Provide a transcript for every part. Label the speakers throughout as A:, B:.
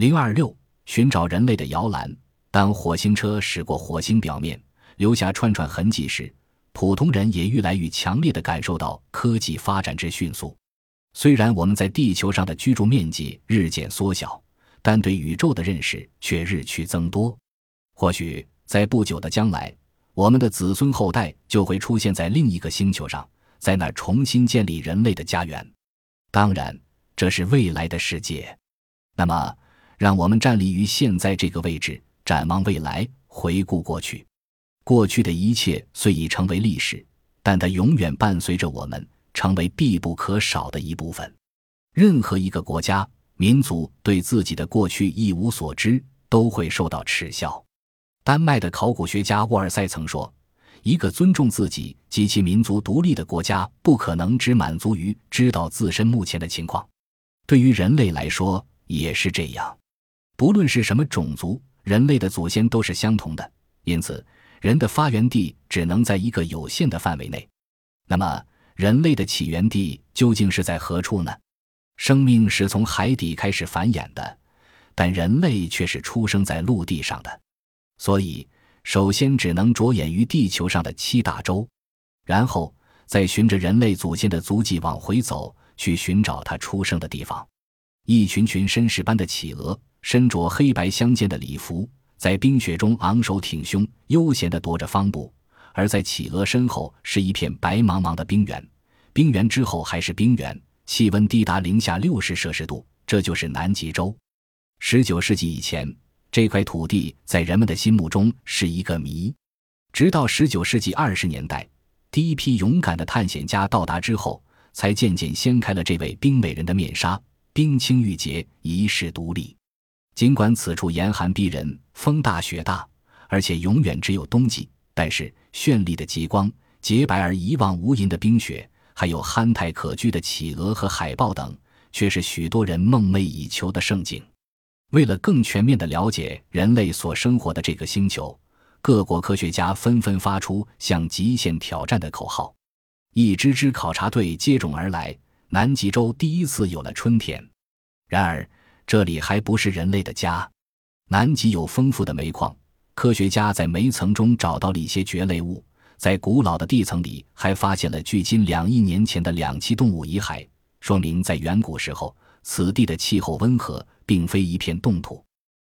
A: 零二六，寻找人类的摇篮。当火星车驶过火星表面，留下串串痕迹时，普通人也愈来愈强烈地感受到科技发展之迅速。虽然我们在地球上的居住面积日渐缩小，但对宇宙的认识却日趋增多。或许在不久的将来，我们的子孙后代就会出现在另一个星球上，在那重新建立人类的家园。当然，这是未来的世界。那么，让我们站立于现在这个位置，展望未来，回顾过去。过去的一切虽已成为历史，但它永远伴随着我们。成为必不可少的一部分。任何一个国家、民族对自己的过去一无所知，都会受到耻笑。丹麦的考古学家沃尔塞曾说：“一个尊重自己及其民族独立的国家，不可能只满足于知道自身目前的情况。”对于人类来说也是这样。不论是什么种族，人类的祖先都是相同的。因此，人的发源地只能在一个有限的范围内。那么，人类的起源地究竟是在何处呢？生命是从海底开始繁衍的，但人类却是出生在陆地上的。所以，首先只能着眼于地球上的七大洲，然后再循着人类祖先的足迹往回走，去寻找他出生的地方。一群群绅士般的企鹅，身着黑白相间的礼服，在冰雪中昂首挺胸，悠闲地踱着方步。而在企鹅身后是一片白茫茫的冰原，冰原之后还是冰原，气温低达零下六十摄氏度，这就是南极洲。十九世纪以前，这块土地在人们的心目中是一个谜，直到十九世纪二十年代，第一批勇敢的探险家到达之后，才渐渐掀开了这位冰美人的面纱，冰清玉洁，遗世独立。尽管此处严寒逼人，风大雪大，而且永远只有冬季。但是，绚丽的极光、洁白而一望无垠的冰雪，还有憨态可掬的企鹅和海豹等，却是许多人梦寐以求的盛景。为了更全面地了解人类所生活的这个星球，各国科学家纷纷发出向极限挑战的口号。一支支考察队接踵而来，南极洲第一次有了春天。然而，这里还不是人类的家。南极有丰富的煤矿。科学家在煤层中找到了一些蕨类物，在古老的地层里还发现了距今两亿年前的两栖动物遗骸，说明在远古时候，此地的气候温和，并非一片冻土。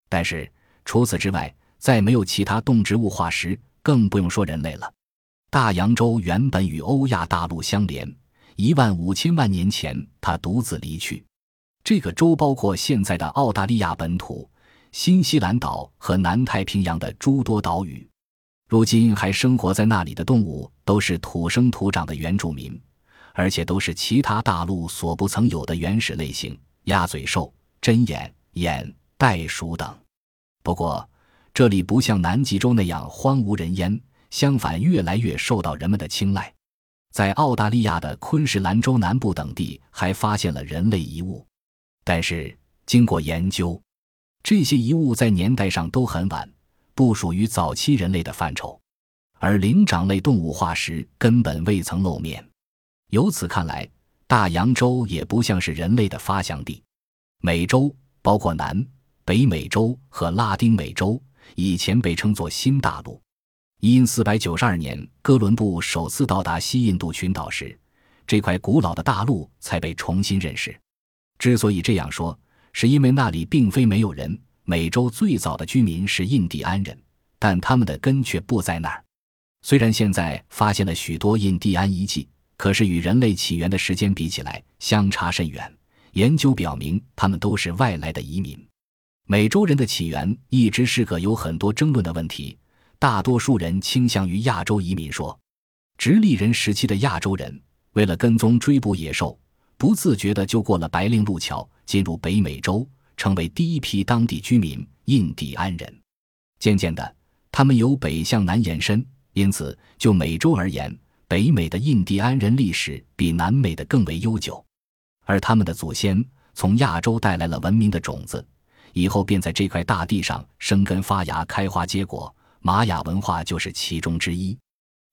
A: 但是除此之外，再没有其他动植物化石，更不用说人类了。大洋洲原本与欧亚大陆相连，一万五千万年前它独自离去。这个洲包括现在的澳大利亚本土。新西兰岛和南太平洋的诸多岛屿，如今还生活在那里的动物都是土生土长的原住民，而且都是其他大陆所不曾有的原始类型——鸭嘴兽、针眼、眼、袋鼠等。不过，这里不像南极洲那样荒无人烟，相反，越来越受到人们的青睐。在澳大利亚的昆士兰州南部等地，还发现了人类遗物，但是经过研究。这些遗物在年代上都很晚，不属于早期人类的范畴，而灵长类动物化石根本未曾露面。由此看来，大洋洲也不像是人类的发祥地。美洲包括南北美洲和拉丁美洲，以前被称作新大陆。因四百九十二年哥伦布首次到达西印度群岛时，这块古老的大陆才被重新认识。之所以这样说。是因为那里并非没有人。美洲最早的居民是印第安人，但他们的根却不在那儿。虽然现在发现了许多印第安遗迹，可是与人类起源的时间比起来，相差甚远。研究表明，他们都是外来的移民。美洲人的起源一直是个有很多争论的问题。大多数人倾向于亚洲移民说，直立人时期的亚洲人为了跟踪追捕野兽。不自觉地就过了白令路桥，进入北美洲，成为第一批当地居民——印第安人。渐渐的，他们由北向南延伸，因此就美洲而言，北美的印第安人历史比南美的更为悠久。而他们的祖先从亚洲带来了文明的种子，以后便在这块大地上生根发芽、开花结果。玛雅文化就是其中之一。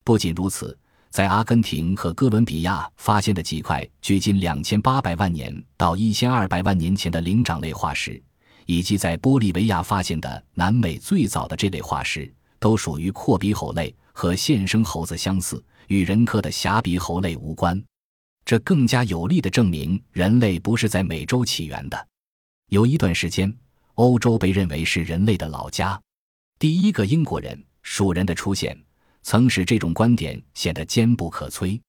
A: 不仅如此。在阿根廷和哥伦比亚发现的几块距今两千八百万年到一千二百万年前的灵长类化石，以及在玻利维亚发现的南美最早的这类化石，都属于阔鼻猴类，和现生猴子相似，与人科的狭鼻猴类无关。这更加有力地证明人类不是在美洲起源的。有一段时间，欧洲被认为是人类的老家。第一个英国人鼠人的出现，曾使这种观点显得坚不可摧。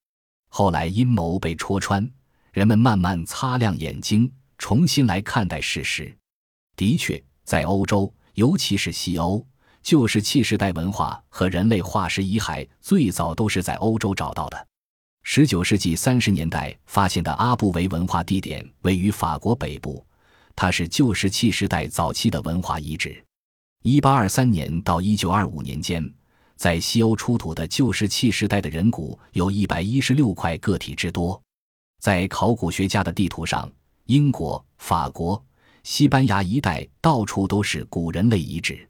A: 后来阴谋被戳穿，人们慢慢擦亮眼睛，重新来看待事实。的确，在欧洲，尤其是西欧，旧石器时代文化和人类化石遗骸最早都是在欧洲找到的。十九世纪三十年代发现的阿布维文化地点位于法国北部，它是旧石器时代早期的文化遗址。一八二三年到一九二五年间，在西欧出土的旧石器时代的人骨有一百一十六块个体之多。在考古学家的地图上，英国、法国。西班牙一带到处都是古人类遗址，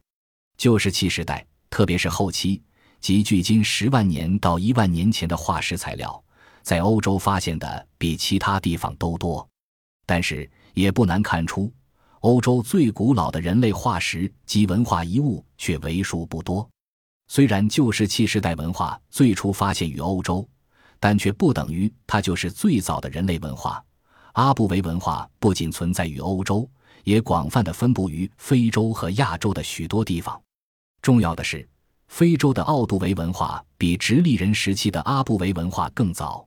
A: 旧石器时代，特别是后期，即距今十万年到一万年前的化石材料，在欧洲发现的比其他地方都多。但是也不难看出，欧洲最古老的人类化石及文化遗物却为数不多。虽然旧石器时代文化最初发现于欧洲，但却不等于它就是最早的人类文化。阿布维文化不仅存在于欧洲。也广泛的分布于非洲和亚洲的许多地方。重要的是，非洲的奥杜维文化比直立人时期的阿布维文化更早。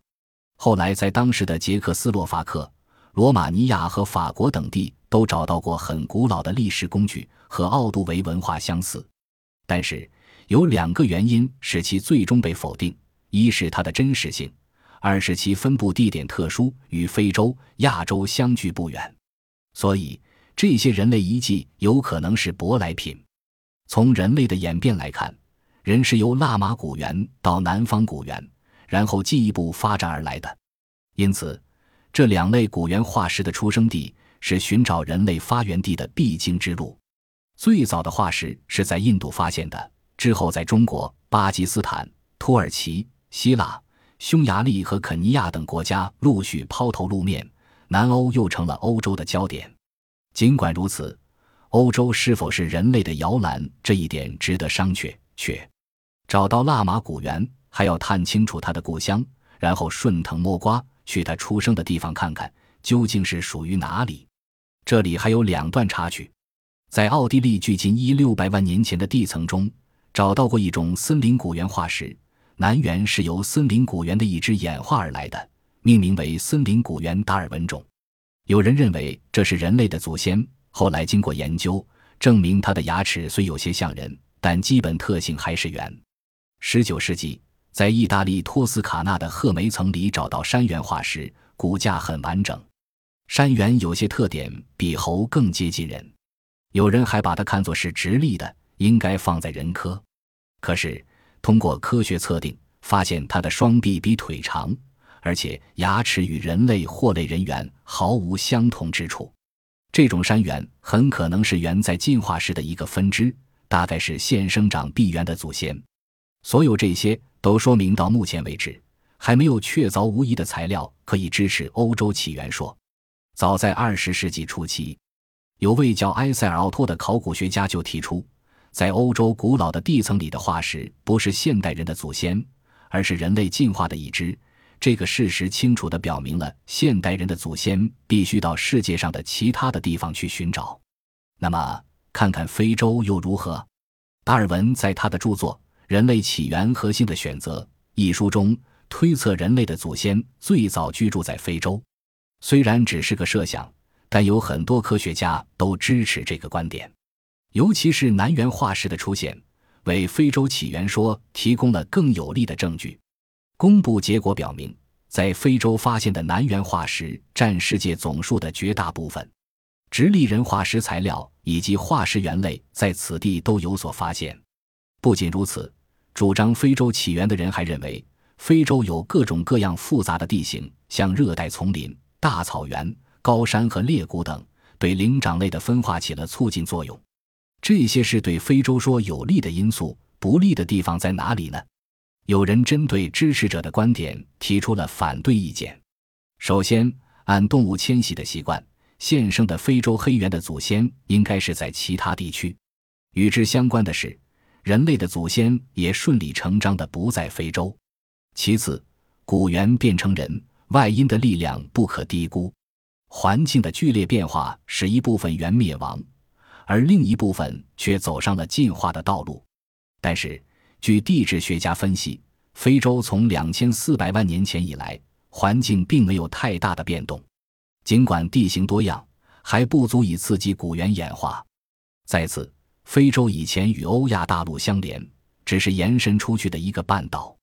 A: 后来，在当时的捷克斯洛伐克、罗马尼亚和法国等地都找到过很古老的历史工具，和奥杜维文化相似。但是，有两个原因使其最终被否定：一是它的真实性，二是其分布地点特殊，与非洲、亚洲相距不远。所以。这些人类遗迹有可能是舶来品。从人类的演变来看，人是由腊马古猿到南方古猿，然后进一步发展而来的。因此，这两类古猿化石的出生地是寻找人类发源地的必经之路。最早的化石是在印度发现的，之后在中国、巴基斯坦、土耳其、希腊、匈牙利和肯尼亚等国家陆续抛头露面，南欧又成了欧洲的焦点。尽管如此，欧洲是否是人类的摇篮，这一点值得商榷。却找到腊马古猿，还要探清楚他的故乡，然后顺藤摸瓜去他出生的地方看看，究竟是属于哪里。这里还有两段插曲：在奥地利距今一六百万年前的地层中，找到过一种森林古猿化石，南猿是由森林古猿的一只演化而来的，命名为森林古猿达尔文种。有人认为这是人类的祖先，后来经过研究证明，它的牙齿虽有些像人，但基本特性还是猿。十九世纪，在意大利托斯卡纳的褐煤层里找到山猿化石，骨架很完整。山猿有些特点比猴更接近人，有人还把它看作是直立的，应该放在人科。可是通过科学测定，发现它的双臂比腿长。而且牙齿与人类或类人猿毫无相同之处，这种山猿很可能是猿在进化时的一个分支，大概是现生长臂猿的祖先。所有这些都说明，到目前为止还没有确凿无疑的材料可以支持欧洲起源说。早在二十世纪初期，有位叫埃塞尔奥托的考古学家就提出，在欧洲古老的地层里的化石不是现代人的祖先，而是人类进化的一支。这个事实清楚地表明了，现代人的祖先必须到世界上的其他的地方去寻找。那么，看看非洲又如何？达尔文在他的著作《人类起源和新的选择》一书中推测，人类的祖先最早居住在非洲。虽然只是个设想，但有很多科学家都支持这个观点。尤其是南猿化石的出现，为非洲起源说提供了更有力的证据。公布结果表明，在非洲发现的南猿化石占世界总数的绝大部分，直立人化石材料以及化石猿类在此地都有所发现。不仅如此，主张非洲起源的人还认为，非洲有各种各样复杂的地形，像热带丛林、大草原、高山和裂谷等，对灵长类的分化起了促进作用。这些是对非洲说有利的因素，不利的地方在哪里呢？有人针对支持者的观点提出了反对意见。首先，按动物迁徙的习惯，现生的非洲黑猿的祖先应该是在其他地区。与之相关的是，人类的祖先也顺理成章的不在非洲。其次，古猿变成人，外因的力量不可低估。环境的剧烈变化使一部分猿灭亡，而另一部分却走上了进化的道路。但是，据地质学家分析，非洲从两千四百万年前以来，环境并没有太大的变动。尽管地形多样，还不足以刺激古猿演化。再次，非洲以前与欧亚大陆相连，只是延伸出去的一个半岛，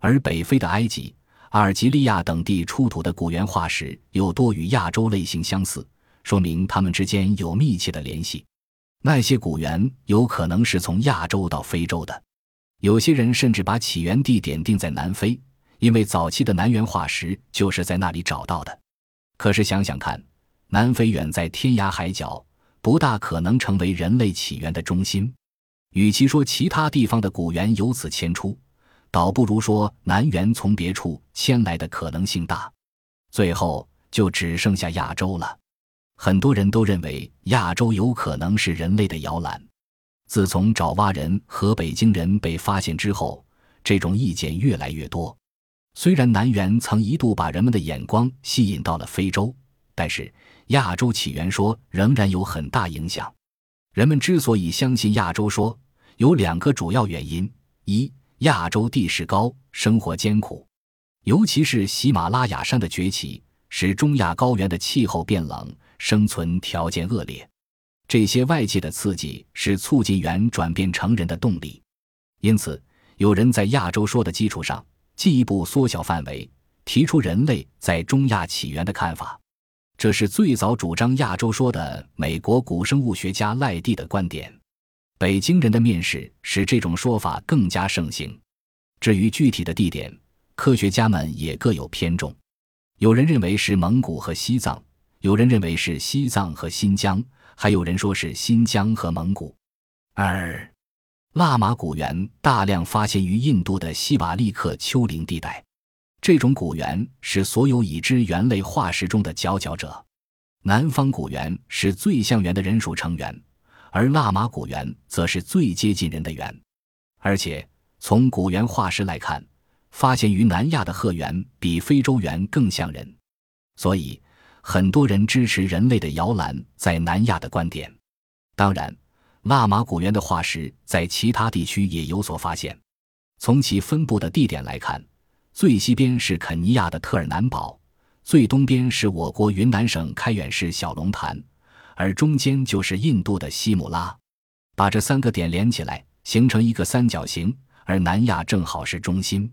A: 而北非的埃及。阿尔及利亚等地出土的古猿化石又多与亚洲类型相似，说明它们之间有密切的联系。那些古猿有可能是从亚洲到非洲的。有些人甚至把起源地点定在南非，因为早期的南猿化石就是在那里找到的。可是想想看，南非远在天涯海角，不大可能成为人类起源的中心。与其说其他地方的古猿由此迁出，倒不如说南猿从别处迁来的可能性大，最后就只剩下亚洲了。很多人都认为亚洲有可能是人类的摇篮。自从爪哇人和北京人被发现之后，这种意见越来越多。虽然南猿曾一度把人们的眼光吸引到了非洲，但是亚洲起源说仍然有很大影响。人们之所以相信亚洲说，有两个主要原因：一。亚洲地势高，生活艰苦，尤其是喜马拉雅山的崛起，使中亚高原的气候变冷，生存条件恶劣。这些外界的刺激是促进猿转变成人的动力。因此，有人在亚洲说的基础上，进一步缩小范围，提出人类在中亚起源的看法。这是最早主张亚洲说的美国古生物学家赖蒂的观点。北京人的面试使这种说法更加盛行。至于具体的地点，科学家们也各有偏重。有人认为是蒙古和西藏，有人认为是西藏和新疆，还有人说是新疆和蒙古。二，腊马古猿大量发现于印度的西瓦利克丘陵地带。这种古猿是所有已知猿类化石中的佼佼者。南方古猿是最像猿的人属成员。而腊马古猿则是最接近人的猿，而且从古猿化石来看，发现于南亚的鹤猿比非洲猿更像人，所以很多人支持人类的摇篮在南亚的观点。当然，腊马古猿的化石在其他地区也有所发现。从其分布的地点来看，最西边是肯尼亚的特尔南堡，最东边是我国云南省开远市小龙潭。而中间就是印度的西姆拉，把这三个点连起来，形成一个三角形，而南亚正好是中心。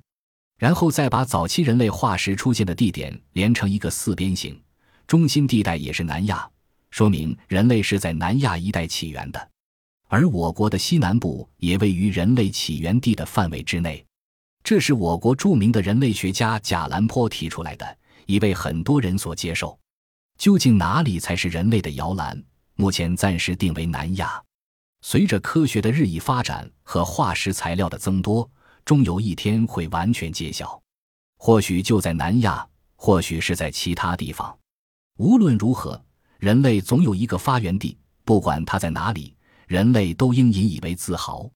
A: 然后再把早期人类化石出现的地点连成一个四边形，中心地带也是南亚，说明人类是在南亚一带起源的。而我国的西南部也位于人类起源地的范围之内，这是我国著名的人类学家贾兰坡提出来的，已被很多人所接受。究竟哪里才是人类的摇篮？目前暂时定为南亚。随着科学的日益发展和化石材料的增多，终有一天会完全揭晓。或许就在南亚，或许是在其他地方。无论如何，人类总有一个发源地，不管它在哪里，人类都应引以为自豪。